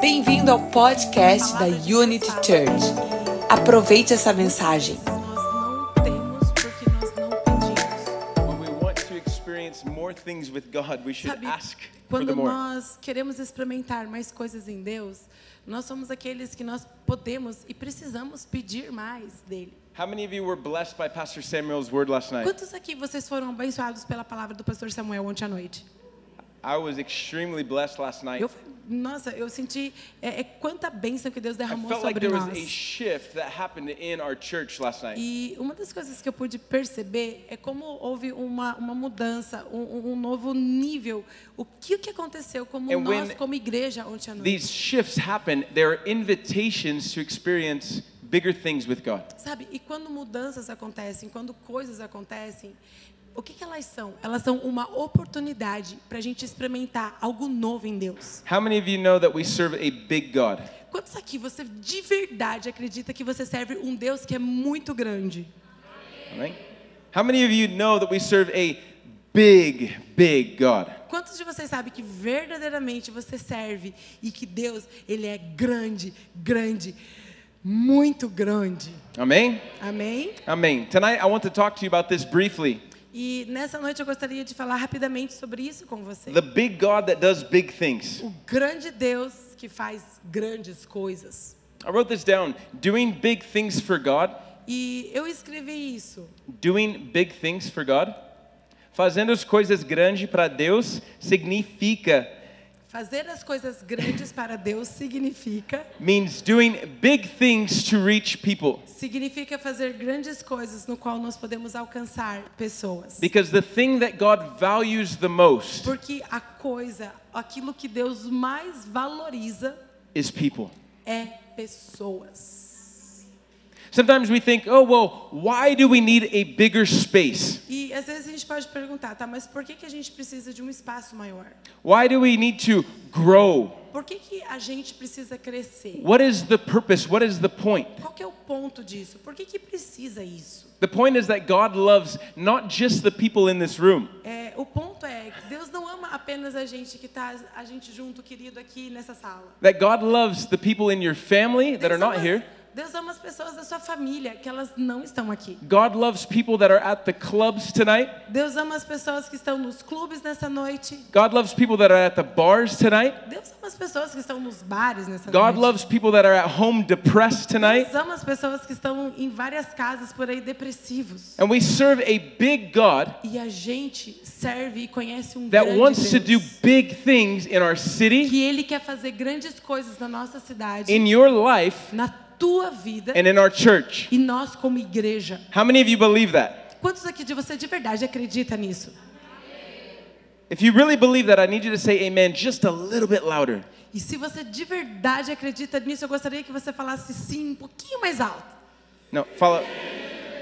Bem-vindo ao podcast da Unity Church. Aproveite essa mensagem. Nós não temos porque nós não pedimos. When we want to experience more things with God, we should Sabe, ask for the quando more. nós queremos experimentar mais coisas em Deus, nós somos aqueles que nós podemos e precisamos pedir mais dele. How many of you were blessed by Pastor Samuel's word last night? Quantos aqui vocês foram abençoados pela palavra do pastor Samuel ontem à noite? I was extremely blessed last night. Eu, nossa, eu senti é, é quanta bênção que Deus I derramou felt like sobre there was a nós. shift that happened in our church last night. E uma das coisas que eu pude perceber é como houve uma, uma mudança, um, um- novo nível. O que, que aconteceu como And nós, como igreja, ontem à noite? These shifts happen, they are invitations to experience bigger things with God. Sabe? E quando mudanças acontecem, quando coisas acontecem, o que, que elas são? Elas são uma oportunidade para a gente experimentar algo novo em Deus. How many of you know that we serve a big God? Quantos aqui você de verdade acredita que você serve um Deus que é muito grande? Amen? How many of you know that we serve a big, big God? Quantos de vocês sabem que verdadeiramente você serve e que Deus, ele é grande, grande, muito grande? Amen? Amém? Amen. Tonight I want to talk to you about this briefly. E nessa noite eu gostaria de falar rapidamente sobre isso com você. The big God that does big things. O grande Deus que faz grandes coisas. I wrote this down. Doing big things for God. E eu escrevi isso. Doing big things for God. Fazendo as coisas grandes para Deus significa Fazer as coisas grandes para Deus significa means doing big things to reach people. significa fazer grandes coisas no qual nós podemos alcançar pessoas. Because the thing that God values the most Porque a coisa, aquilo que Deus mais valoriza is people. é pessoas. Sometimes we think, oh, well, why do we need a bigger space? E às vezes a gente pode perguntar, tá, mas por que, que a gente precisa de um espaço maior? Why do we need to grow? Por que, que a gente precisa crescer? What is the purpose? What is the point? Qual é o ponto disso? Por que, que precisa isso? The point is that God loves not just the people in this room. É, o ponto é que Deus não ama apenas a gente que está a gente junto, querido, aqui nessa sala. That God loves the people in your family that are Deus not ama, here. Deus ama as pessoas da sua família, que elas não estão aqui. God loves people that are at the clubs tonight. Deus ama as pessoas que estão nos clubes nessa noite. God loves people that are at the bars tonight. Deus ama as pessoas que estão nos bares nessa God noite. loves people that are at home depressed tonight. Deus ama as pessoas que estão em várias casas por aí depressivos. And we serve a big God E a gente serve e conhece um that grande wants to do Deus. big things in our city, Que Ele quer fazer grandes coisas na nossa cidade, in your life, na tua vida and in our church. e nós como igreja. How many of you believe that? Quantos aqui de você de verdade acredita nisso? If you really believe that, I need you to say amen just a little bit louder. E se você de verdade acredita nisso, eu gostaria que você falasse sim um pouquinho mais alto. Não, fala.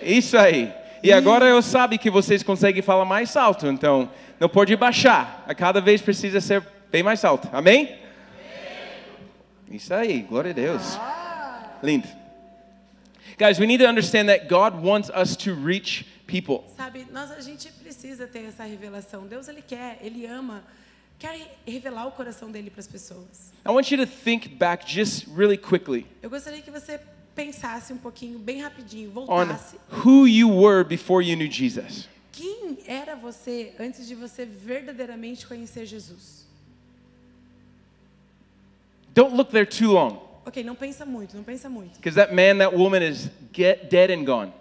Isso aí. E agora eu sabe que vocês conseguem falar mais alto, então não pode baixar. A cada vez precisa ser bem mais alto. Amém? Isso aí, glória a Deus. Lindo. Guys, we need to understand that God wants us to reach people. Sabe, nós a gente precisa ter essa revelação. Deus ele quer, ele ama, quer revelar o coração dele para as pessoas. I want you to think back just really quickly Eu gostaria que você pensasse um pouquinho, bem rapidinho, on voltasse. who you were before you knew Jesus. Quem era você antes de você verdadeiramente conhecer Jesus? Don't look there too long, Ok, não pensa muito, não pensa muito. because that man, that woman is get dead and gone.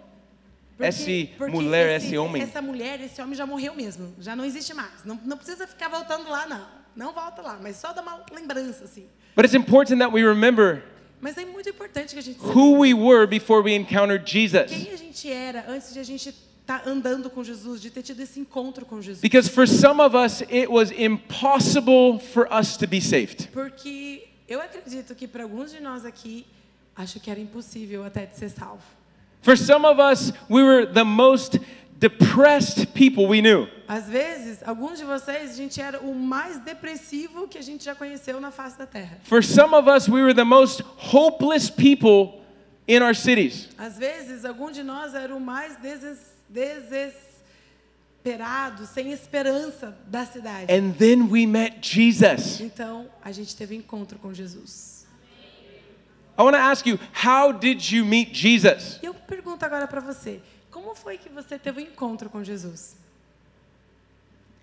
Porque, Esse porque mulher, esse, esse homem. Essa mulher, esse homem já morreu mesmo. Já não existe mais. Não, não precisa ficar voltando lá, não. Não volta lá, mas só dá uma lembrança, assim. But it's important that we remember Mas é muito importante que a gente who we were before we encountered Jesus. quem a gente era antes de a gente estar andando com Jesus, de ter tido esse encontro com Jesus. Because for some of us, it was impossible for us to be saved. Porque eu acredito que para alguns de nós aqui, acho que era impossível até de ser salvo. For some of us, we were the most depressed people we knew. Às vezes, alguns de vocês, a gente era o mais depressivo que a gente já conheceu na face da terra. For some of us, we were the most hopeless people in our cities. Às vezes, algum de nós era o mais deses, deses, desesperado, sem esperança da cidade. And then we met Jesus. Então, a gente teve encontro com Jesus. I want to ask you, how did you meet Jesus? Eu pergunto agora para você, como foi que você teve um encontro com Jesus?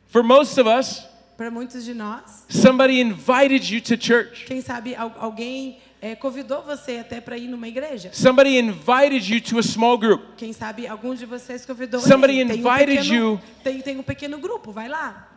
For most of us, Para muitos de nós, somebody invited you to church. quem sabe al- alguém eh, convidou você até para ir numa igreja. Somebody invited you to a small group. Quem sabe algum de vocês convidou. Somebody "Ei, tem um invited pequeno- you." Tem, tem um pequeno grupo, vai lá.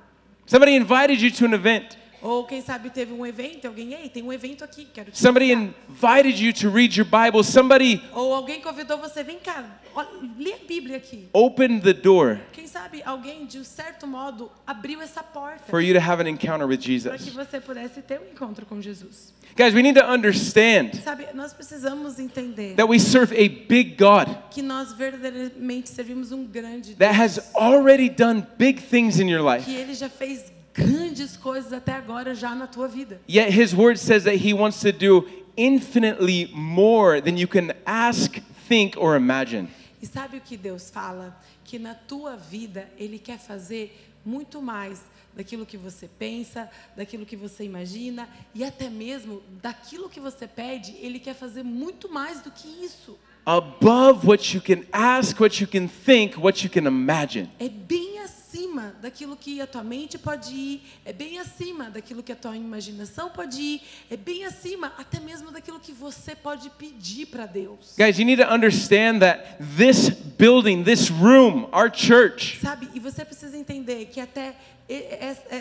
Somebody invited you to an event. Ou quem sabe teve um evento, alguém, ei, tem um evento aqui, quero te Somebody convidar." invited you to read your Bible. Somebody Ou alguém convidou você, vem cá, ó, lê a Bíblia aqui. opened the door Quem sabe alguém, de um certo modo, abriu essa porta for you to have an encounter with para que Jesus. você pudesse ter um encontro com Jesus. Guys, we need to understand Sabe, nós precisamos entender that we serve a big God que nós verdadeiramente servimos um grande that Deus. has already done big things in your life. Que Ele já fez grandes coisas até agora já na tua vida. Yet his word says that he wants to do infinitely more than you can ask, think, or imagine. E sabe o que Deus fala? Que na tua vida Ele quer fazer muito mais daquilo que você pensa, daquilo que você imagina e até mesmo daquilo que você pede, Ele quer fazer muito mais do que isso. Above what you can ask, what you can think, what you can imagine. É bem acima daquilo que a tua mente pode ir, é bem acima daquilo que a tua imaginação pode ir, é bem acima até mesmo daquilo que você pode pedir para Deus. Guys, you need to understand that this building, this room, our church, Sabe? E você precisa entender que até e-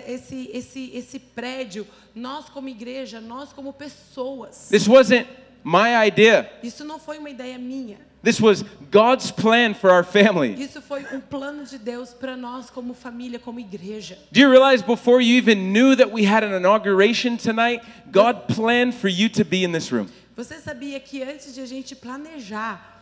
esse, esse, esse prédio, nós como igreja, nós como pessoas, this wasn't my idea. isso não foi uma ideia minha. This was God's plan for our family. Isso foi um plano de Deus para nós como família, como igreja. Do you realize before you even knew that we had an inauguration tonight, God planned for you to be in this room? Você sabia que antes de a gente planejar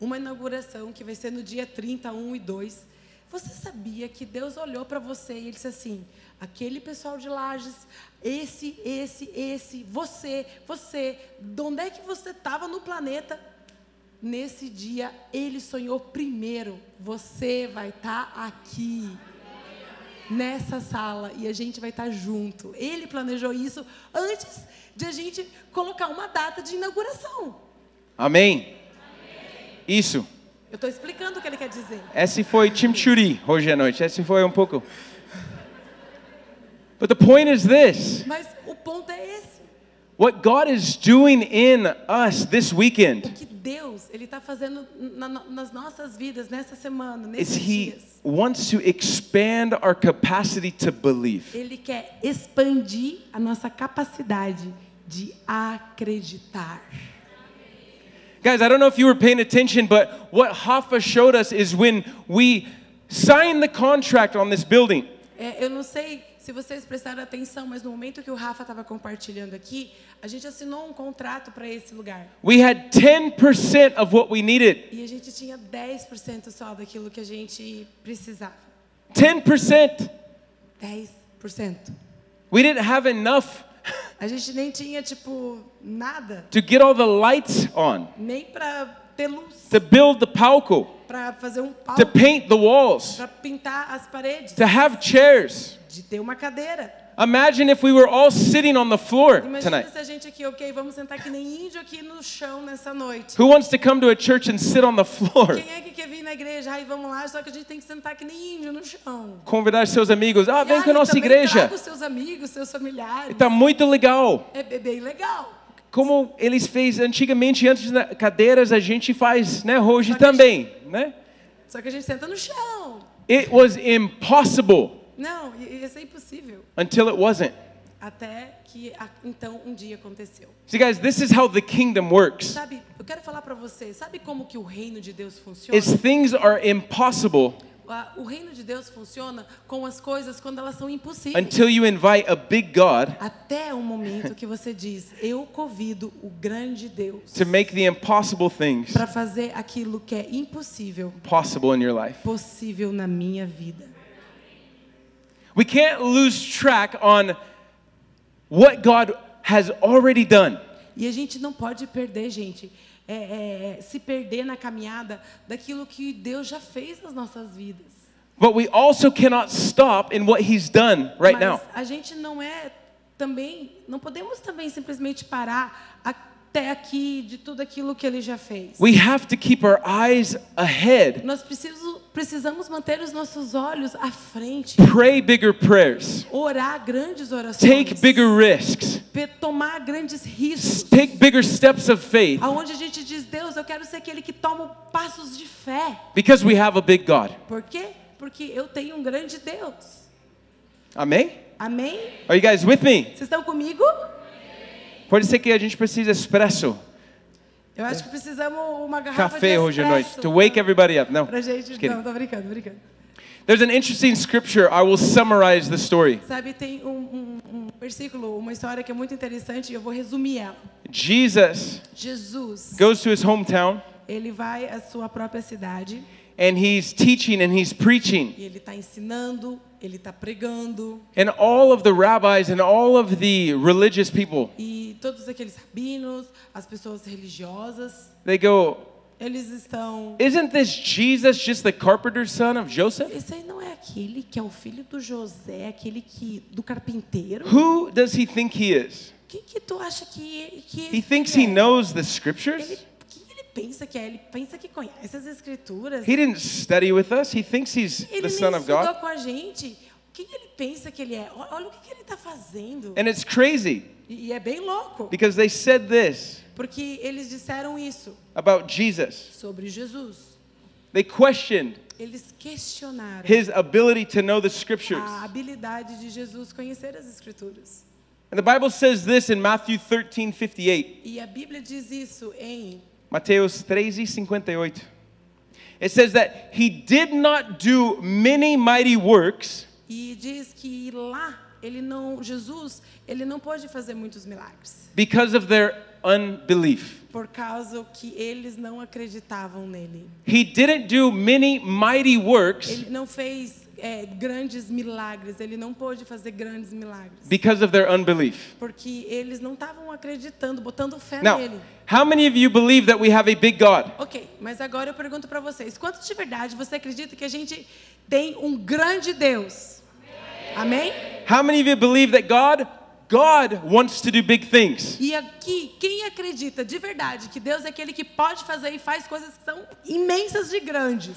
uma inauguração que vai ser no dia 30, 1 e 2, você sabia que Deus olhou para você e ele disse assim: aquele pessoal de Lages, esse, esse, esse, você, você, de onde é que você estava no planeta? Nesse dia, ele sonhou primeiro, você vai estar aqui nessa sala e a gente vai estar junto. Ele planejou isso antes de a gente colocar uma data de inauguração. Amém. Isso. Eu estou explicando o que ele quer dizer. Esse foi chimichurri hoje à noite. Esse foi um pouco. But the point is this Mas o ponto é esse. what God is doing in us this O weekend que Deus ele está fazendo na- na- nas nossas vidas nessa semana, is nesses He dias. wants to expand our capacity to believe. Ele quer expandir a nossa capacidade de acreditar. Guys, I don't know if you were paying attention, but what Hoffa showed us is when we signed the contract on this building, É, eu não sei se vocês prestaram atenção, mas no momento que o Rafa estava compartilhando aqui, a gente assinou um contrato para esse lugar. we had 10% of what we needed. E a gente tinha 10% só daquilo que a gente precisava. 10%. 10%. We didn't have enough A gente nem tinha, tipo, nada. to get all the lights on, Nem para ter luz. to build the palco, Para fazer um to palco. paint the walls, Para pintar as paredes. to have chairs. De ter uma cadeira. Imagine if we were all sitting on the floor Imagina tonight. se a gente aqui, ok, vamos sentar que nem índio aqui no chão nessa noite. Who wants to come to a church and sit on the floor? Quem é que quer vir na igreja? Aí vamos lá, só que a gente tem que sentar que nem índio no chão. Convidar seus amigos. Ah, vem E com a nossa igreja. Traga os seus amigos, seus familiares. Tá muito legal. É bem legal. Como eles fez antigamente, antes das cadeiras, a gente faz, né? Hoje também, né? Só que a gente senta no chão. It was impossible Não, isso é impossível. until it wasn't. Até que então um dia aconteceu. See, guys, this is how the kingdom works. Sabe, eu quero falar para você, sabe como que o reino de Deus funciona? Is things are impossible O reino de Deus funciona com as coisas quando elas são impossíveis. until you invite a big God Até o momento que você diz, eu convido o grande Deus to make the impossible things para fazer aquilo que é impossível possible in your life. possível na minha vida. We can't lose track on what God has already done. E a gente não pode perder, gente, é, é, se perder na caminhada daquilo que Deus já fez nas nossas vidas. But we also cannot stop in what he's done right Mas now. a gente não é também, não podemos também simplesmente parar até aqui de tudo aquilo que ele já fez. We have to keep our eyes ahead. Nós preciso, precisamos manter os nossos olhos à frente, Pray bigger prayers. orar grandes orações, Take bigger risks. tomar grandes riscos. Take bigger steps of faith Aonde a gente diz, Deus, eu quero ser aquele que toma passos de fé. because we have a big God. Por quê? Porque eu tenho um grande Deus. Amém? Amém? Are you guys with me? Vocês estão comigo? Pode ser que a gente precise expresso. Eu acho que precisamos uma garrafa Café de hoje à noite. To wake everybody up. Não. pra gente. Não, tô brincando, brincando. There's an interesting scripture. I will summarize the story. Sabe, tem um, um- um versículo, uma história que é muito interessante e eu vou resumir ela. Jesus Jesus, goes to his hometown ele vai à sua própria cidade and he's teaching and he's preaching. e ele está ensinando, ele está pregando And all of the rabbis and all of the religious people, e todos aqueles rabinos, as pessoas religiosas, they go, eles estão. Isn't this Jesus just the carpenter's son of Joseph? Esse aí não é aquele que é o filho do José, aquele que do carpinteiro? Who does he think he is? O que que tu acha que que He thinks é? he knows the scriptures. ele pensa que é? Ele pensa que conhece as escrituras. He didn't study with us. He thinks he's Ele the son of estudou God. com a gente. Quem ele pensa que ele é? Olha o que, que ele está fazendo. And it's crazy E, e é bem louco. because they said this Porque eles disseram isso about Jesus. sobre Jesus. They questioned Eles questionaram his ability to know the scriptures. a habilidade de Jesus conhecer as escrituras. And the Bible says this in Matthew 13 58. E a Bíblia diz isso em Mateus 13, 58. It says that he did not do many mighty works e diz que lá ele não Jesus, ele não pôde fazer muitos milagres because of their unbelief. por causa que eles não acreditavam nele. He didn't do many mighty works Ele não fez é, grandes milagres, ele não pôde fazer grandes milagres. because of their unbelief. Porque eles não estavam acreditando, botando fé Now, nele. how many of you believe that we have a big God? Ok, mas agora eu pergunto para vocês: quantos de verdade você acredita que a gente tem um grande Deus? Amém? How many of you believe that God God wants to do big things? E aqui, quem acredita de verdade que Deus é aquele que pode fazer e faz coisas que são imensas de grandes?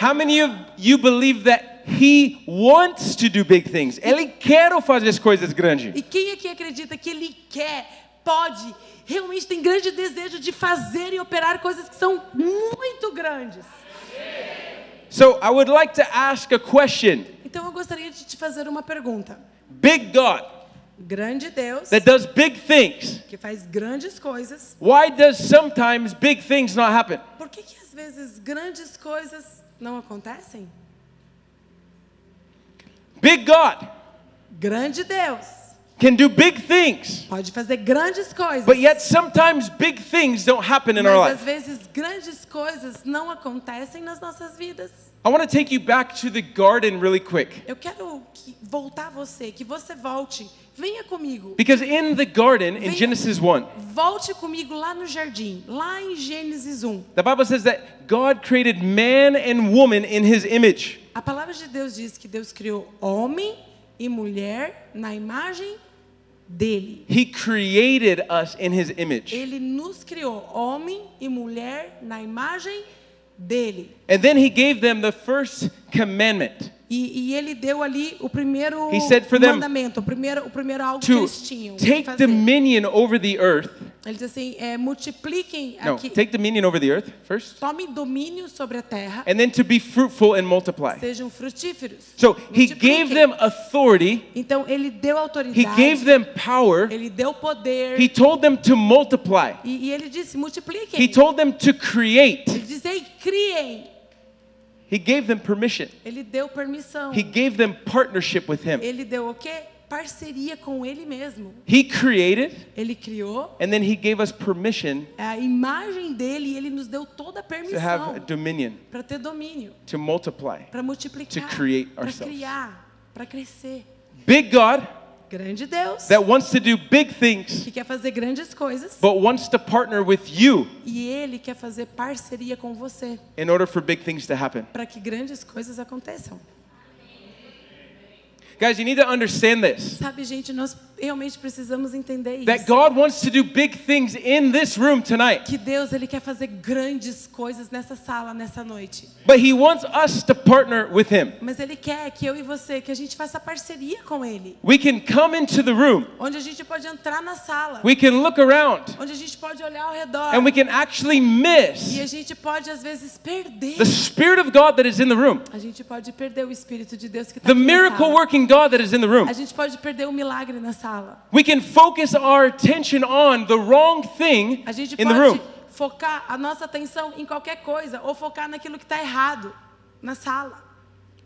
How many of you believe that he wants to do big things? Ele quer fazer as coisas grandes. E quem aqui acredita que Ele quer, pode, realmente tem grande desejo de fazer e operar coisas que são muito grandes? So I would like to ask a question. Então eu gostaria de te fazer uma pergunta. Big God Grande Deus, that does big things. que faz grandes coisas, Why does sometimes big things not happen? por que, que às vezes grandes coisas não acontecem? Big God Grande Deus can do big things, pode fazer grandes coisas, but yet sometimes big things don't happen in our mas às life. vezes grandes coisas não acontecem nas nossas vidas. I want to take you back to the garden really quick. Eu quero que, voltar você, que você volte, venha comigo. Because in the garden, in Venha- Genesis 1, Volte comigo lá no jardim, lá em Gênesis 1. the Bible says that God created man and woman in his image. A palavra de Deus diz que Deus criou homem e mulher na imagem dele. He created us in his image. Ele nos criou homem e mulher na imagem dele. And then he gave them the first commandment E, e ele deu ali o primeiro mandamento, o primeiro, o primeiro algo que eles tinham take dominion over the earth. Ele diz assim, é, multipliquem No, aqui, take dominion over the earth first. tomem domínio sobre a terra, And then to be fruitful and multiply. sejam frutíferos. So he gave them authority, Então ele deu autoridade. he gave them power, ele deu poder, he told them to multiply, e, e ele disse, multipliquem. he told them to create, Ele diz, ei, criem. he gave them permission, Ele deu permissão. he gave them partnership with him. Ele deu o quê? Parceria com ele mesmo. He created, Ele criou and then he gave us permission a imagem dele e ele nos deu toda a to permissão have dominion, para ter domínio, to multiply. para multiplicar, To create para ourselves. criar, para crescer. Big God Grande Deus that wants to do big things que quer fazer grandes coisas but wants to partner with you e ele quer fazer parceria com você in order for big things to happen. para que grandes coisas aconteçam. Guys, you need to understand this. Sabe, gente, nós realmente precisamos entender That isso. God wants to do big things in this room tonight. Que Deus ele quer fazer grandes coisas nessa sala nessa noite. But he wants us to partner with him. Mas ele quer que eu e você que a gente faça parceria com ele, We can come into the room. onde a gente pode entrar na sala, We can look around onde a gente pode olhar ao redor and we can actually e miss a gente pode às vezes perder. the spirit of God that is in the room. A gente pode perder o espírito de Deus que está The miracle sala. Working God that is in the room. A gente pode perder o milagre na sala. We can focus our attention on the wrong thing A gente in the room. focar a nossa atenção em qualquer coisa ou focar naquilo que está errado na sala.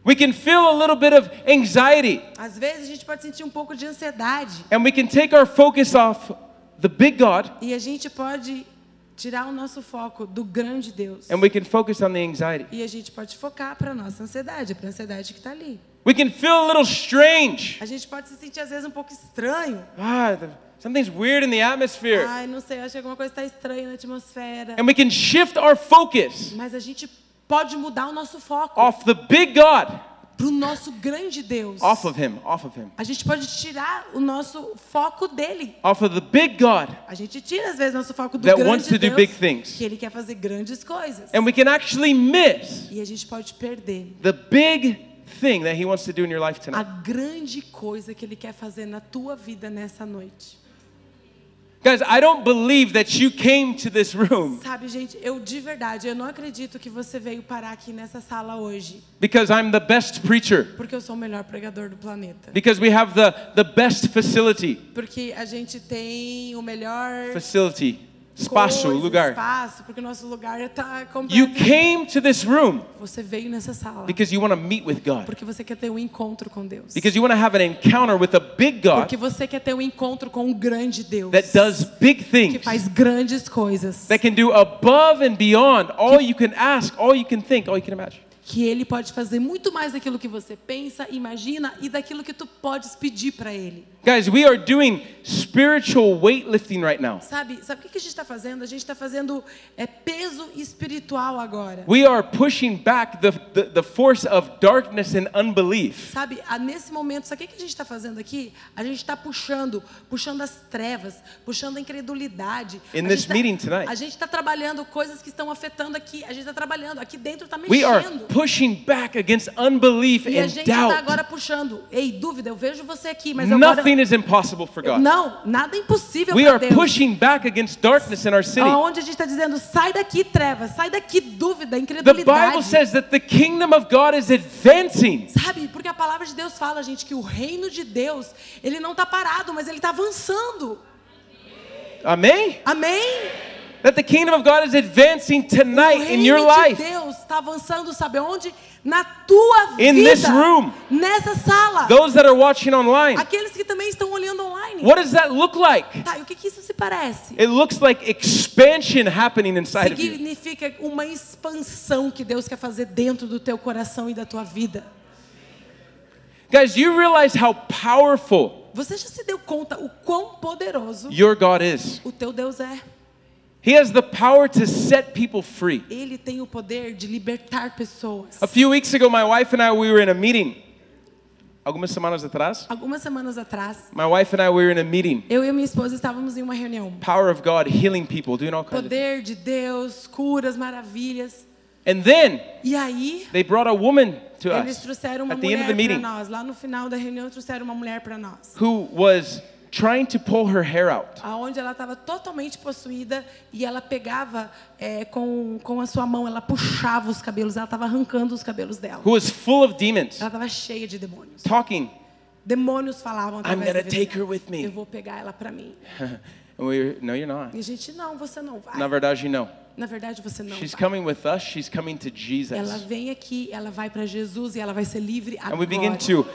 We can feel a little bit of anxiety Às vezes a gente pode sentir um pouco de ansiedade and we can take our focus off the big God e a gente pode tirar o nosso foco do grande Deus. and we can focus on the anxiety. E a gente pode focar para nossa ansiedade, para a ansiedade que está ali. We can feel a little strange. A gente pode se sentir às vezes um pouco estranho. Ah, something's weird in the atmosphere. Ai, não sei, acho que alguma coisa está estranha na atmosfera. And we can shift our focus Mas a gente pode mudar o nosso foco off the big God, para o nosso grande Deus. off of Him, off of Him, A gente pode tirar o nosso foco dele. off of the big God. A gente tira às vezes nosso foco do That grande wants to do Deus, big things. que ele quer fazer grandes coisas. And we can actually miss E a gente pode perder the big thing that He wants to do in your life a tonight. grande coisa que ele quer fazer na tua vida nessa noite. Guys, I don't believe that you came to this room Sabe, gente, eu de verdade, eu não acredito que você veio parar aqui nessa sala hoje because I'm the best preacher, porque eu sou o melhor pregador do planeta. because we have the, the best facility. Porque a gente tem o melhor Facility, espaço, coisa, lugar. espaço, porque nosso lugar está You came to this room Você veio nessa sala because you want to meet with God, porque você quer ter um encontro com Deus. because you want to have an encounter with a big God Porque você quer ter um encontro com um grande Deus that does big que things, faz grandes coisas. that can do above and beyond all you can ask, all you can think, all you can imagine. Que ele pode fazer muito mais daquilo que você pensa, imagina e daquilo que tu podes pedir para ele. Guys, we are doing spiritual weightlifting right now. Sabe, sabe o que a gente está fazendo? A gente está fazendo é, peso espiritual agora. We are pushing back the, the, the force of darkness and unbelief. Sabe, nesse momento, sabe o que a gente está fazendo aqui? A gente está puxando, puxando as trevas, puxando a incredulidade. In A this tá- meeting tonight. A gente está trabalhando coisas que estão afetando aqui. A gente está trabalhando, aqui dentro está mexendo. Pushing back against unbelief E a and gente está agora puxando. Ei, dúvida, eu vejo você aqui, mas agora... Nothing is impossible for God. Não, nada é impossível We para are Deus. pushing back against darkness in our city. Aonde a gente está dizendo, sai daqui trevas, sai daqui dúvida, The incredulidade. Bible says that the kingdom of God is advancing. Sabe, porque a palavra de Deus fala, gente, que o reino de Deus, ele não está parado, mas ele está avançando. Amen? Amém? That the kingdom of God is advancing o tonight in reino your de life. Deus está avançando, sabe onde? Na tua In vida. this room. Nessa sala. Those that are watching online, Aqueles que também estão olhando online. what does that look like? Tá, o que, que isso se parece? It looks like expansion happening inside of you. Significa uma expansão que Deus quer fazer dentro do teu coração e da tua vida. Guys, do you realize how powerful Você já se deu conta o quão poderoso your God is? o teu Deus é? He has the power to set people free. Ele tem o poder de libertar pessoas. A few weeks ago, my wife and I we were in a meeting. Algumas semanas atrás, Algumas semanas atrás, my wife and I we were in a meeting. eu e minha esposa estávamos em uma reunião. Power of God healing people, doing all kinds of Poder de Deus, curas, maravilhas. And then E aí, they brought a woman to eles us trouxeram uma at the end of the mulher meeting nós. Lá no final da reunião, trouxeram uma mulher para nós. who was trying to pull her hair out. Aonde ela estava totalmente possuída e ela pegava é, com, com a sua mão, ela puxava os cabelos, ela estava arrancando os cabelos dela. Who was full of demons, Ela estava cheia de demônios. talking. Demônios falavam I'm gonna take her with me. Eu vou pegar ela para mim. We no, you're not. E a gente, não, você não vai. Na verdade, não. Na verdade, você não She's vai. coming with us. She's coming to Ela Jesus. vem aqui, ela vai para Jesus e ela vai ser livre And we begin agora. to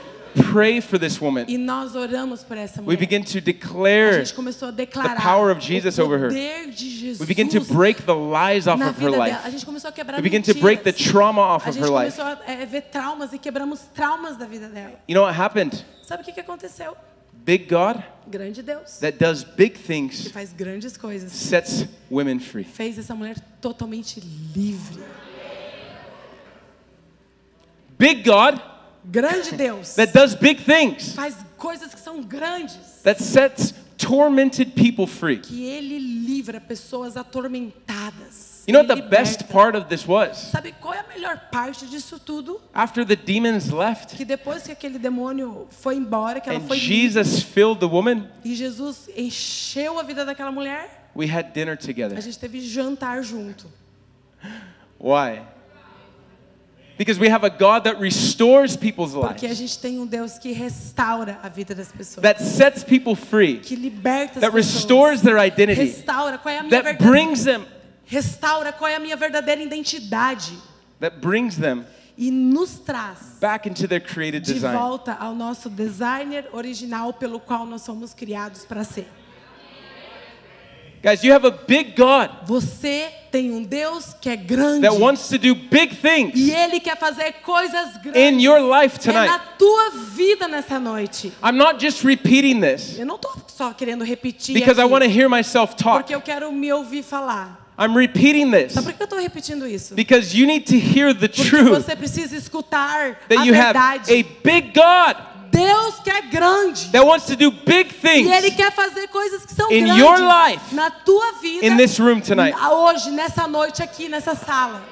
pray for this woman. E nós oramos por essa We begin to A declare gente começou a declarar the power of Jesus over her. Jesus We begin to break the lies off of her life. A gente começou a quebrar We begin to break the trauma off of her life. a é, ver traumas e quebramos traumas da vida dela. You know what happened? Sabe o que, que aconteceu? big God grande Deus, that does big que things faz grandes coisas, sets women free. fez essa mulher totalmente livre. Big God Grande Deus that does big things faz coisas que são grandes, that sets tormented people free. que ele livra pessoas atormentadas. You know what the best part of this was? Sabe qual é a melhor parte disso tudo? After the demons left Que depois que aquele demônio foi embora, que ela and foi Jesus filled the woman, e Jesus encheu a vida daquela mulher, we had dinner a together. gente teve jantar junto. Why? Because we have a God that restores people's Porque a lives, gente tem um Deus que restaura a vida das pessoas. that sets people free, que liberta as that pessoas. restores their identity, Restaura qual é a minha that verdadeira brings them, Restaura qual é a minha verdadeira identidade that brings them e nos traz back into their created de design. volta ao nosso designer original pelo qual nós somos criados para ser. Guys, you have a big God Você tem um Deus que é grande that wants to do big things e ele quer fazer coisas in grandes your life é na tonight. tua vida nessa noite. I'm not just repeating this Eu não tô só querendo repetir because I aqui, want to hear myself talk. porque eu quero me ouvir falar. I'm repeating this Sabe por que eu estou repetindo isso? because you need to hear the Porque truth você precisa escutar that a you have verdade. a big God Deus que é grande. that wants to do big E Ele things quer fazer coisas que são In grandes your life, na tua vida. in this room tonight. Hoje, nessa noite aqui, nessa sala.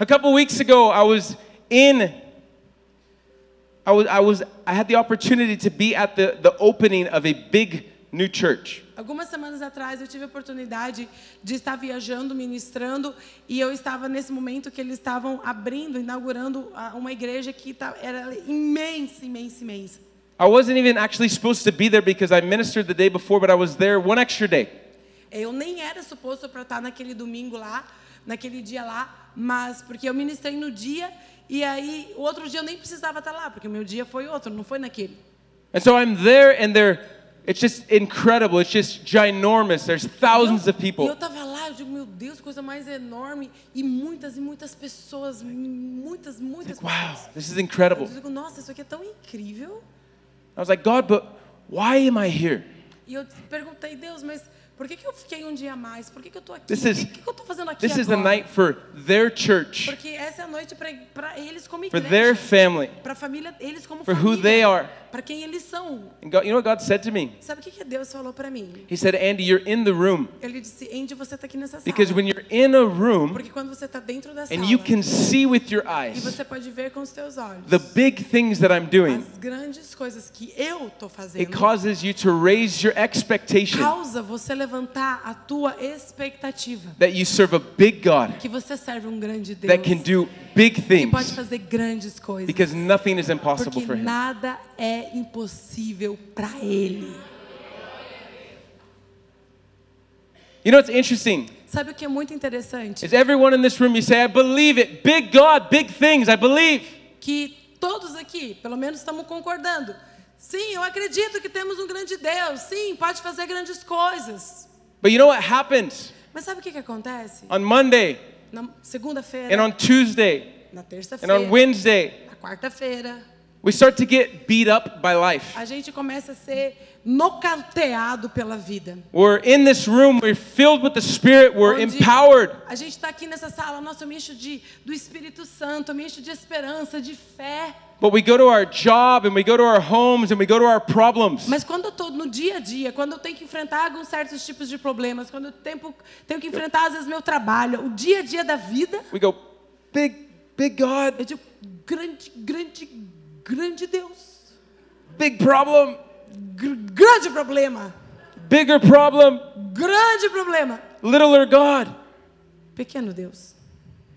A couple weeks ago, I was in. I was, I was, I had the opportunity to be at the, the opening of a big new church. Algumas semanas atrás eu tive a oportunidade de estar viajando, ministrando, e eu estava nesse momento que eles estavam abrindo, inaugurando ah, uma igreja que tá- era imensa, imensa, imensa. I wasn't even actually supposed to be there because I ministered the day before, but I was there one extra day. Eu nem era suposto para estar naquele domingo lá, naquele dia lá, mas porque eu ministrei no dia e aí o outro dia eu nem precisava estar lá, porque o meu dia foi outro, não foi naquele. And so I'm there, and there, it's just incredible. It's just ginormous. There's thousands of E eu people. estava lá, eu digo, meu Deus, coisa mais enorme e muitas e muitas pessoas, muitas, muitas Wow, pessoas. this is incredible. Eu digo, nossa, isso aqui é tão incrível. I was like, God, but why am I here? E eu perguntei, Deus, mas por que, que eu fiquei um dia mais? Por que, que eu estou aqui? This is- que, que eu estou fazendo aqui This is the night for their church, Porque essa é a noite para eles como for their family, para a família, eles como for família. who they are. Para quem eles são. God, you know what God said to me? Sabe o que, que Deus falou para mim? He said, Andy, you're in the room Ele disse, Andy, você está aqui nessa sala. because when you're in a room Porque quando você está dentro da and you can see with your e eyes você pode ver com os teus olhos the big things that I'm doing, as grandes coisas que eu estou it causes you to raise your expectation causa você levantar a tua expectativa that you serve a big God que você serve um grande Deus that can do big que pode things fazer grandes coisas. because nothing is impossible porque for Him. nada é impossível para Ele. You know what's interesting? Sabe o que é muito interessante? Is everyone in this room, you say, I believe it. Big God, big things, I believe. que todos aqui, pelo menos estamos concordando. Sim, eu acredito que temos um grande Deus. Sim, pode fazer grandes coisas. But you know what happens? Mas sabe o que, que acontece? On Monday Na segunda-feira, and on Tuesday na and terça-feira, on Wednesday, na quarta-feira, we start to get beat up by life. a gente começa a ser nocauteado pela vida. We're in this room, we're filled with the Spirit, we're Onde empowered. A gente está aqui nessa sala, nossa, eu me encho de, do Espírito Santo, eu me encho de esperança, de fé. But we go to our job and we go to our homes and we go to our problems. Mas quando eu estou no dia a dia, quando eu tenho que enfrentar alguns certos tipos de problemas, quando eu tenho, tenho que enfrentar às vezes meu trabalho, o dia a dia da vida, We go, big, big God, eu digo, grande, grande, grande Deus. big problem, Gr- grande problema. bigger problem, Grande problema. littler God. Pequeno Deus.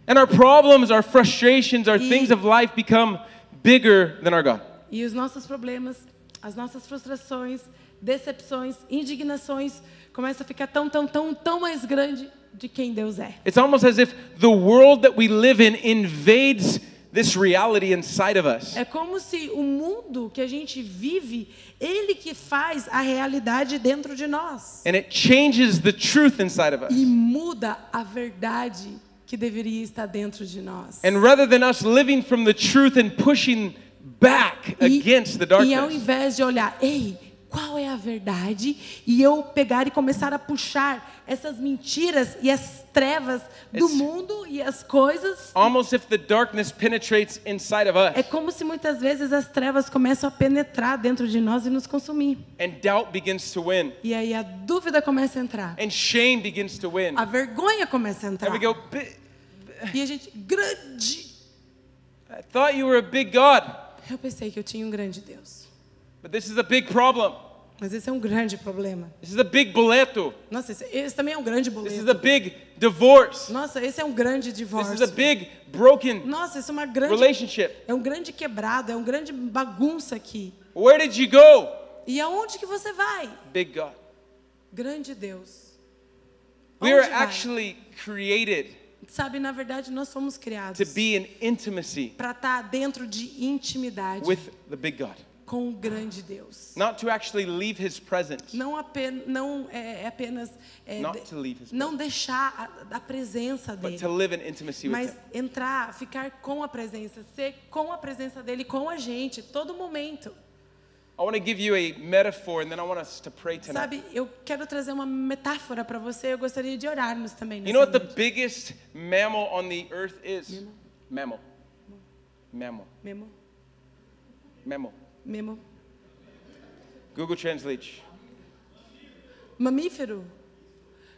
And our problems, our frustrations, our E- things of life become bigger than our God. E os nossos problemas, as nossas frustrações, decepções, indignações começam a ficar tão, tão, tão, tão mais grande de quem Deus é. It's almost as if the world that we live in invades this reality inside of us. É como se o mundo que a gente vive, ele que faz a realidade dentro de nós. And it changes the truth inside of us. E muda a verdade que deveria estar dentro de nós. And rather than us living from the truth and pushing back E, against the e ao darkness. invés de olhar, ei, qual é a verdade? E eu pegar e começar a puxar essas mentiras e as trevas do It's- mundo e as coisas. Almost if the darkness penetrates inside of us É como se muitas vezes as trevas começam a penetrar dentro de nós e nos consumir. and doubt begins to win E aí a dúvida começa a entrar. and shame begins to win. A vergonha começa a And entrar. we go, "Bi- E a gente, grande. I thought you were a big God, Eu pensei que eu tinha um grande Deus. but this is a big problem. Mas esse é um grande problema. This is a big boleto. Nossa, esse, esse também é um grande This is boleto. a big divorce. Nossa, esse é um grande This divórcio. is a big broken Nossa, isso é uma grande. relationship. É um grande quebrado, é um grande bagunça aqui. Where did you go? E aonde que você vai? Big God. Grande Deus. We are actually created Sabe, na verdade, nós fomos criados to be in intimacy para estar dentro de intimidade with the big God, com o grande Deus. not to actually leave His presence. Não, apenas, não é, é apenas é, Not de- to leave his não deixar a, a presença but dele, to live in intimacy with mas Him. entrar, ficar com a presença, ser com a presença dele, com a gente, todo momento. I want to give you a metaphor and then I want us to pray tonight. Sabe, eu quero trazer uma metáfora para você. Eu gostaria de orarmos também. You know what the noite. biggest mammal on the earth is? Mammal. Mammal. Memo, Mammal. Memo. Google Translate. Mamífero.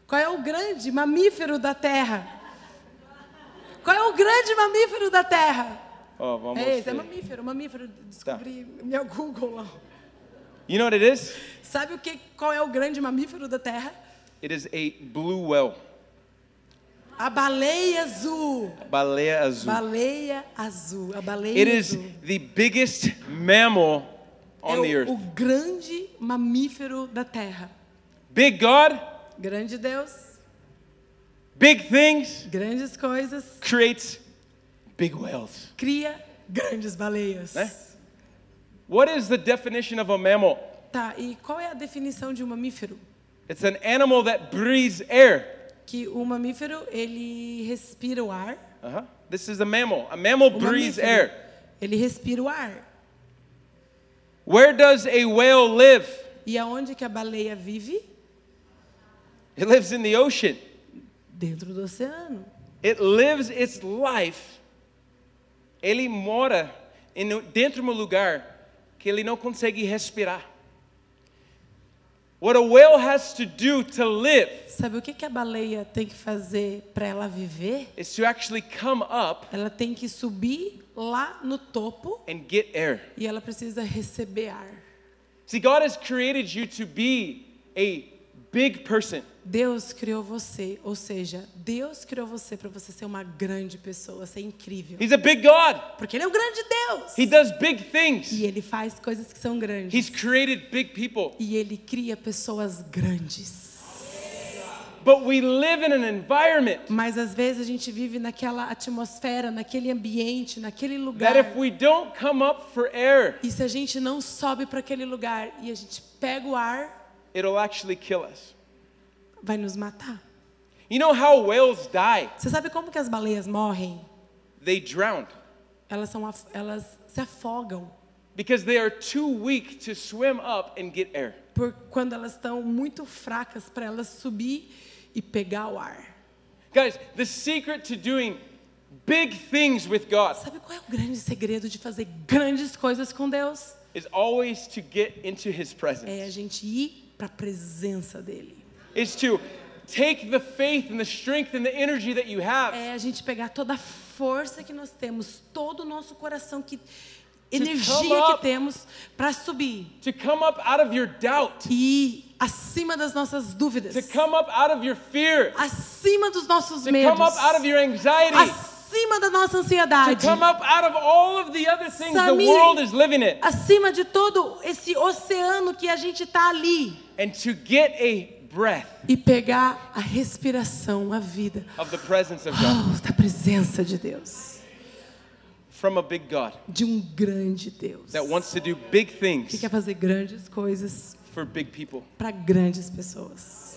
Qual é o grande mamífero da Terra? Qual é o grande mamífero da Terra? Oh, vamos É esse, é mamífero, mamífero. Descobri meu Google lá. You know what it is? Sabe o que? Qual é o grande mamífero da Terra? It is a blue whale. A baleia azul. Baleia azul. Baleia azul. A baleia It is the biggest mammal É on the earth. o grande mamífero da Terra. Big God, Grande Deus, big things, grandes coisas, creates big whales. cria grandes baleias. Né? What is the definition of a mammal? Tá, e qual é a definição de um mamífero? It's an animal that breathes air. Que o mamífero, ele respira o ar. Uh-huh. This is a mammal. A mammal O breathes air. ele respira o ar. Where does a whale live? E aonde que a baleia vive? It lives in the ocean. Dentro do oceano. It lives its life. Ele mora dentro de um lugar que ele não consegue respirar. What a whale has to do to live Sabe o que, que a baleia tem que fazer para ela viver? is to actually come up Ela tem que subir lá no topo and get air. e ela precisa receber ar. See, God has created you to be a big person. Deus criou você, ou seja, Deus criou você para você ser uma grande pessoa, ser incrível. He's a big God. Porque Ele é um grande Deus. He does big things. E Ele faz coisas que são grandes. He's created big people. E Ele cria pessoas grandes. But we live in an environment Mas às vezes a gente vive naquela atmosfera, naquele ambiente, naquele that lugar. if we don't come up for air, E se a gente não sobe para aquele lugar e a gente pega o ar, it'll actually kill us. Vai nos matar. You know how whales die? Você sabe como que as baleias morrem? They drown Elas, são, elas se afogam because they are too weak to swim up and get air. por quando elas estão muito fracas para elas subir e pegar o ar. Guys, the secret to doing big things with God Sabe qual é o grande segredo de fazer grandes coisas com Deus? is always to get into His É a presence. gente ir para a presença dele. Is to take the faith and the strength and the energy that you have. É a gente pegar toda a força que nós temos, todo o nosso coração que energia que temos para subir. to come up out of your doubt, e acima das nossas dúvidas, to come up out of your fear, acima dos nossos to medos, come up out of your anxiety, acima da nossa to ansiedade, come up out of all of the other things the Samir, world is living in, acima de todo esse oceano que a gente está ali. And to get a e pegar a respiração, a vida of the presence of God oh, da presença de Deus, from a big God de um grande Deus that wants to do big que quer fazer grandes coisas for big people. para grandes pessoas.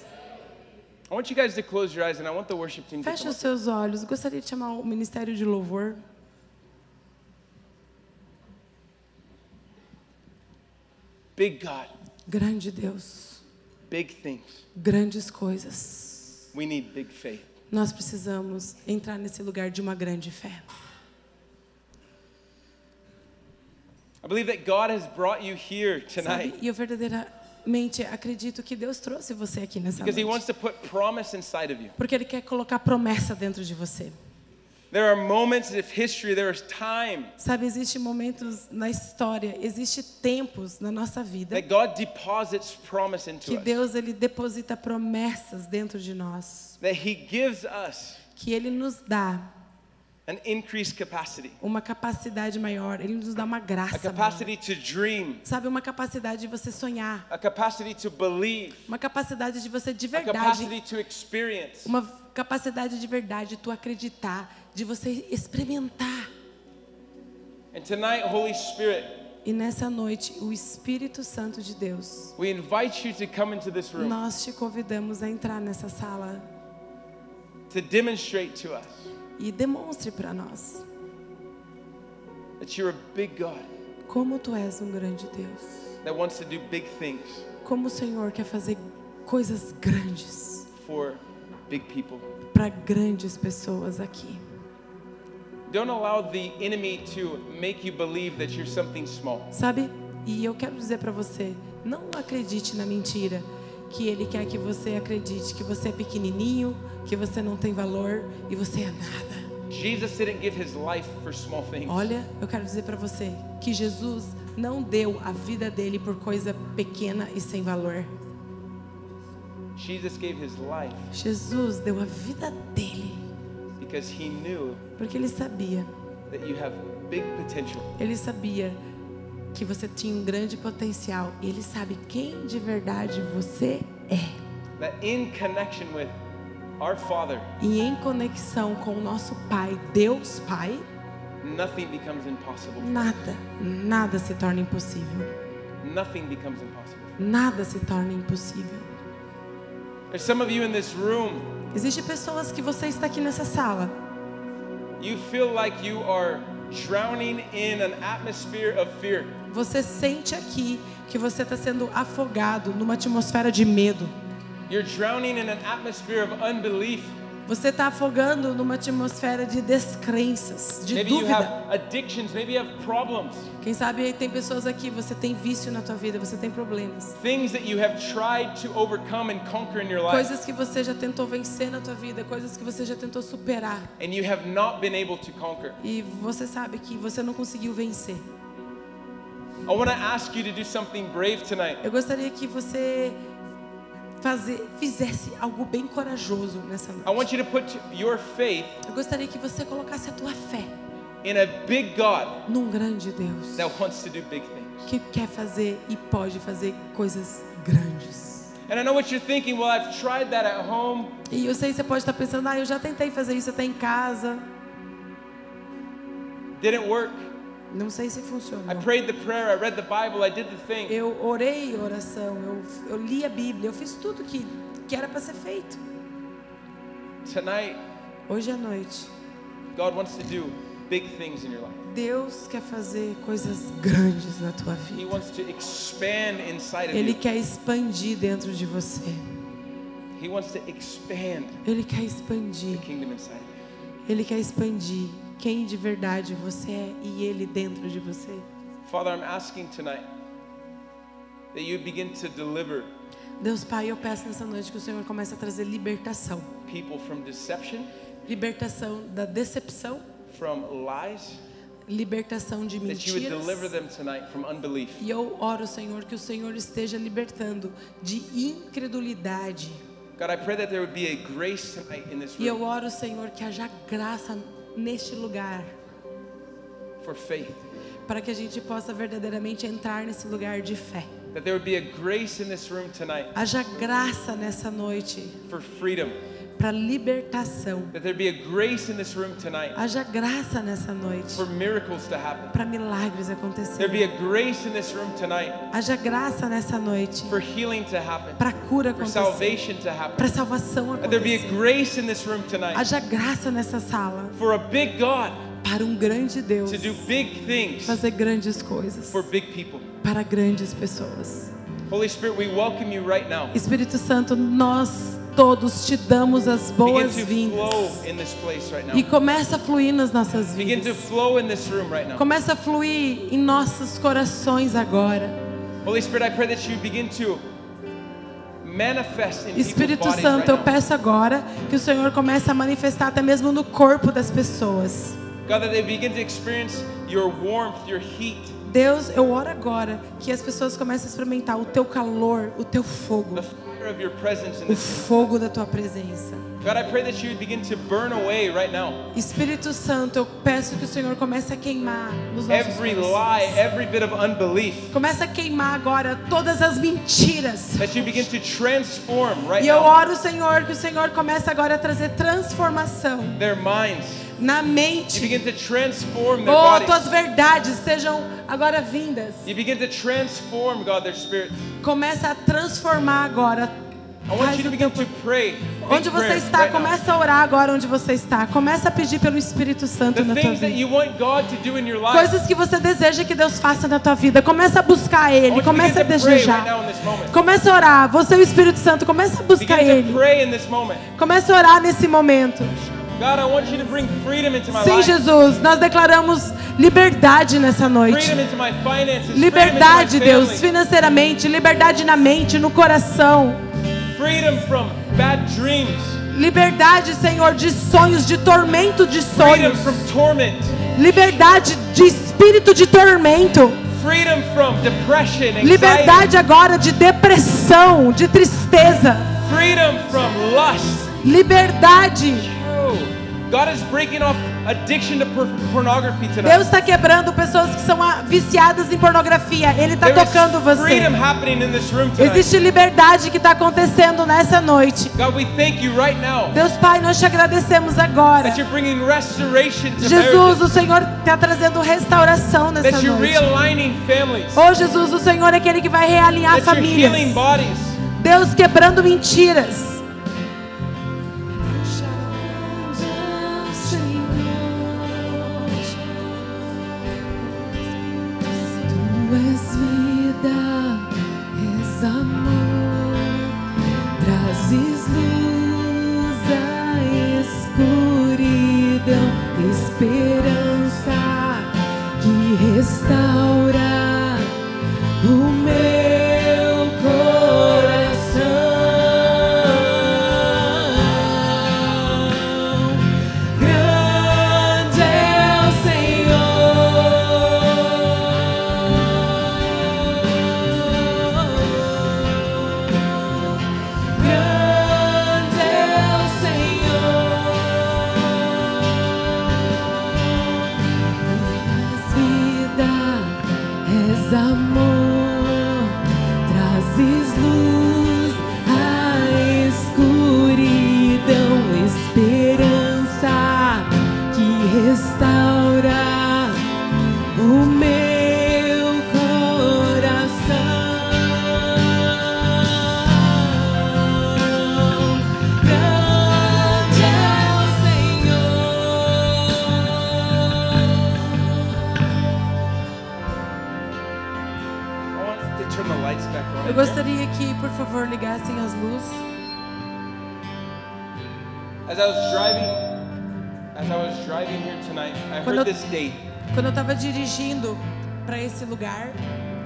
I Feche os seus olhos. Gostaria de chamar o Ministério de Louvor. big God, Grande Deus, big things. grandes coisas. We need big faith. Nós precisamos entrar nesse lugar de uma grande fé. I believe that God has brought you here Sabe? tonight E eu verdadeiramente acredito que Deus trouxe você aqui nessa because He noite. wants to put promise inside of you. Porque Ele quer colocar promessa dentro de você. Sabe, existem momentos na história, existem tempos na nossa vida that God deposits promise into que us. Deus ele deposita promessas dentro de nós, That He gives us que Ele nos dá an increased capacity, uma capacidade maior, Ele nos dá uma a graça maior. capacity to dream, Sabe, uma capacidade de você sonhar, a capacity to believe, uma capacidade de você de a verdade, capacity to experience. uma capacidade de verdade de tu acreditar, de você experimentar. Tonight, Spirit, E nessa noite, o Espírito Santo de Deus, nós te convidamos a entrar nessa sala to demonstrate to us e demonstre para nós that you're a big God como tu és um grande Deus. that wants to do big things Como o Senhor quer fazer coisas grandes for big people. para grandes pessoas aqui. Don't allow the enemy to make you believe that you're something small. Sabe? E eu quero dizer para você, não acredite na mentira que ele quer que você acredite que você é pequenininho, que você não tem valor e você é nada. Jesus didn't give his life for small things. Olha, eu quero dizer para você que Jesus não deu a vida dele por coisa pequena e sem valor. Jesus gave his life Jesus deu a vida dele porque ele sabia, that you have big potential. ele sabia que você tinha um grande potencial. E ele sabe quem de verdade você é. E em conexão com o nosso Pai, Deus Pai, nada, nada se torna impossível. Nada se torna impossível. There's some of you in this room, Existem pessoas que você está aqui nessa sala. you feel like you are drowning in an atmosphere of fear. Você sente aqui que você está sendo afogado numa atmosfera de medo. You're drowning in an atmosphere of unbelief. Você está afogando numa atmosfera de descrenças, de Maybe you dúvida. have addictions, maybe you have problems, Quem sabe tem pessoas aqui, você tem vício na tua vida, você tem problemas. Coisas que você já tentou vencer na tua vida, coisas que você já tentou superar. and you have not been able to conquer. E você sabe que você não conseguiu vencer. I want to ask you to do something brave tonight. Eu gostaria que você fazer, fizesse algo bem corajoso nessa I noite. want you to put your faith Eu gostaria que você colocasse a tua fé in a big God num grande Deus that wants to do big things. que quer fazer e pode fazer coisas grandes. E eu sei que você pode estar pensando, ah, eu já tentei fazer isso até em casa. Didn't work. Não sei se I funcionou. prayed the prayer, I read the Bible, I did the thing. Eu orei oração, eu, eu li a Bíblia, eu fiz tudo que, que era para ser feito. Tonight, Hoje à noite, God wants to do big things in your life. Deus quer fazer coisas grandes na tua He vida. wants to expand inside of Ele you. quer expandir dentro de você. He wants to expand Ele quer the expandir. kingdom inside of you. Ele quer expandir quem de verdade você é e Ele dentro de você. Father, I'm asking tonight that you begin to deliver Deus Pai, eu peço nessa noite que o Senhor comece a trazer libertação. people from deception, Libertação da decepção, from lies, libertação de that you would deliver mentiras. them tonight from unbelief. E eu oro, Senhor, que o Senhor esteja libertando de incredulidade. God, I pray that there would be a grace tonight in this E eu room oro, Senhor, que haja graça neste lugar, for faith. para que a gente possa verdadeiramente entrar nesse lugar de fé. That there would be a grace in this room tonight Haja graça nessa noite for freedom. Para libertação. Haja graça nessa noite para milagres acontecerem. Haja graça nessa noite para cura acontecer, para salvação acontecer. Haja graça nessa sala para um grande Deus fazer grandes coisas para grandes pessoas. Holy Spirit, we welcome you right now. Espírito Santo, nós todos te damos as boas-vindas. E começa a fluir nas nossas vidas. Começa a fluir em nossos corações agora. Espírito Santo, eu peço agora que o Senhor comece a manifestar até mesmo no corpo das pessoas. God, that they begin to experience your warmth, your heat, Deus, eu oro agora que as pessoas comecem a experimentar o teu calor, o teu fogo, o fogo da tua presença. God, I pray that you begin to burn away right now Espírito Santo, eu peço que o Senhor comece a queimar nos nossos every lie, every bit of unbelief. Comece a queimar agora todas as mentiras. That you begin to transform right E eu now oro, Senhor, que o Senhor comece agora a trazer transformação their minds. Na mente. Oh, tuas verdades sejam agora vindas. Começa a transformar agora. Onde você está, começa a orar agora onde você está. Começa a pedir pelo Espírito Santo na tua vida. Coisas que você deseja que Deus faça na tua vida. Começa a buscar Ele, começa a desejar. Começa a orar. Você é o Espírito Santo, começa a buscar Ele. Começa a orar nesse momento. God, I want you to bring freedom into my Sim. Jesus, nós declaramos liberdade nessa noite. Liberdade, Deus, financeiramente, liberdade na mente, no coração. Liberdade, Senhor, de sonhos, de tormento de Freedom sonhos. Liberdade de espírito de tormento. Liberdade agora de depressão, de tristeza. Liberdade. Deus está quebrando pessoas que são viciadas em pornografia. Ele está tocando você. Existe liberdade que está acontecendo nessa noite. God, we thank you right now Deus Pai, nós te agradecemos agora. that you're bringing restoration to Jesus, o Senhor está trazendo restauração nessa That you're noite. realigning families. Oh Jesus, o Senhor é aquele que vai realinhar famílias. Deus quebrando mentiras. Estava dirigindo para esse lugar,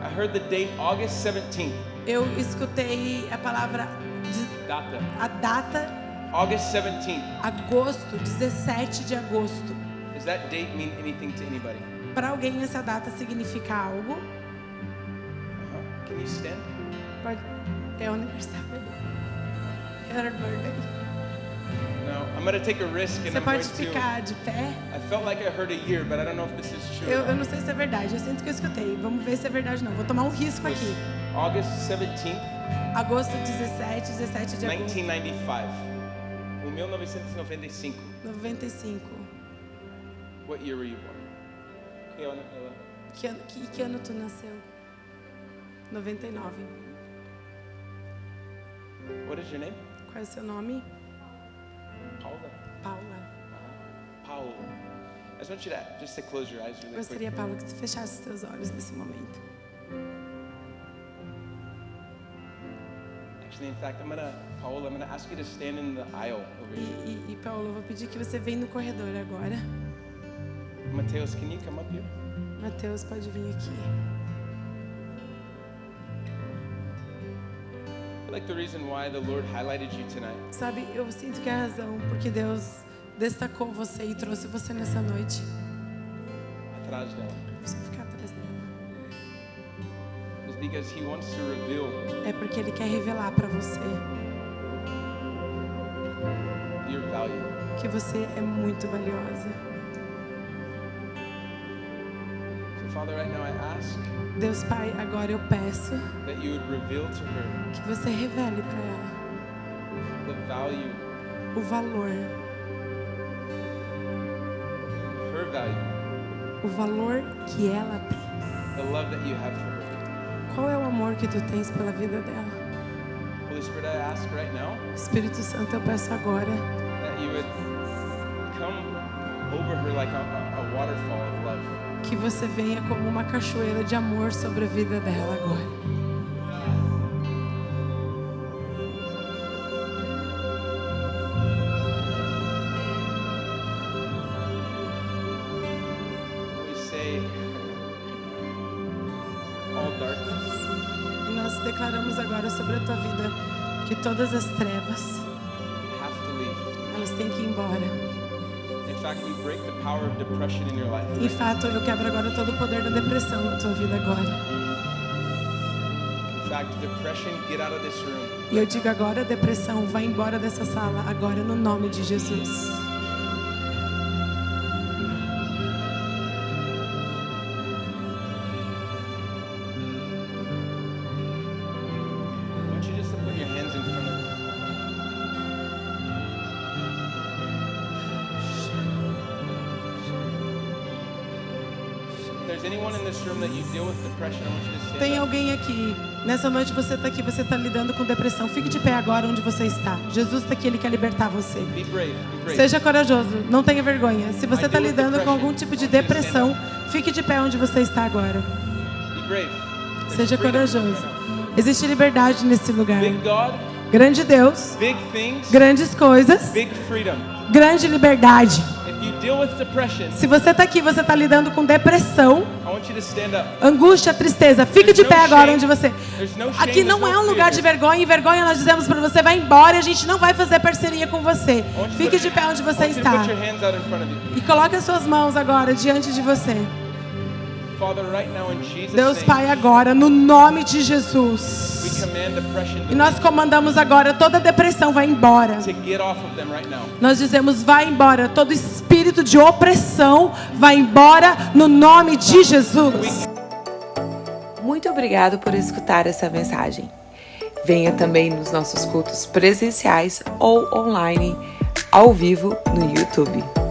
I heard the date August 17th. eu escutei a palavra, de- Data. a data, August 17th. agosto, 17 de agosto. Does that date mean anything to anybody? Para alguém essa data significa algo? Uh-huh. Can you stand? Pode... É o aniversário. Era birthday. Você I'm pode ficar de pé? I felt like I heard a year, but I don't know if this is true. Eu, eu não sei se é verdade, eu sinto que eu escutei. Vamos ver se é verdade ou não. Vou tomar um risco aqui. August 17th, Agosto 17, 17 de agosto. 1995. O 1995. 95. What year were you born? Okay, Ella, Ella. Que ano, que, que ano tu nasceu? 99. What is your name? Qual é o seu nome? Paula? Paula. Ah, Paula. I just want you to just to close your eyes really Gostaria, quick. Paulo, que tu fechasse os teus olhos nesse momento. Actually, in fact, I'm gonna, Paola, I'm gonna ask you to stand in the aisle over here. E, e Paulo, vou pedir que você venha no corredor agora. Mateus, can you come up here? Mateus, pode vir aqui. Like the reason why the Lord highlighted you tonight Sabe, eu sinto que é a razão porque Deus destacou você e trouxe você nessa noite. atrás dela Você ficar atrás dela. because He wants to reveal É porque Ele quer revelar para você your value. que você é muito valiosa. Deus Pai, agora eu peço that you would reveal to her que você revele para ela the value, o valor, her value, o valor que ela tem. the love that you have for her. Qual é o amor que tu tens pela vida dela? Holy Spirit, I ask right now Espírito Santo, eu peço agora that you would come over her like a, a, waterfall. Que você venha como uma cachoeira de amor sobre a vida dela agora. E nós declaramos agora sobre a tua vida que todas as trevas, Em fato, eu quebro agora todo o poder da depressão na tua vida agora. In fact, depression, get out of this room. E eu digo agora, depressão, vai embora dessa sala agora no nome de Jesus. Tem alguém aqui, nessa noite você está aqui, você está lidando com depressão. Fique de pé agora onde você está. Jesus está aqui, Ele quer libertar você. Be brave. Be brave. Seja corajoso, não tenha vergonha. Se você está lidando com algum tipo de depressão, fique de pé onde você está agora. Be brave. There's Seja corajoso. Existe liberdade nesse lugar. God, Grande Deus, things, grandes coisas, grande liberdade. Se você está aqui, você está lidando com depressão, angústia, tristeza, fique de pé agora onde você. Aqui não é um lugar de vergonha. E vergonha nós dizemos para você vai embora e a gente não vai fazer parceria com você. Fique de pé onde você está. E coloque as suas mãos agora diante de você. Deus Pai, agora, no nome de Jesus. E nós comandamos agora toda depressão vai embora. Nós dizemos vai embora, todo espírito de opressão vai embora no nome de Jesus. Muito obrigado por escutar essa mensagem. Venha também nos nossos cultos presenciais ou online, ao vivo no YouTube.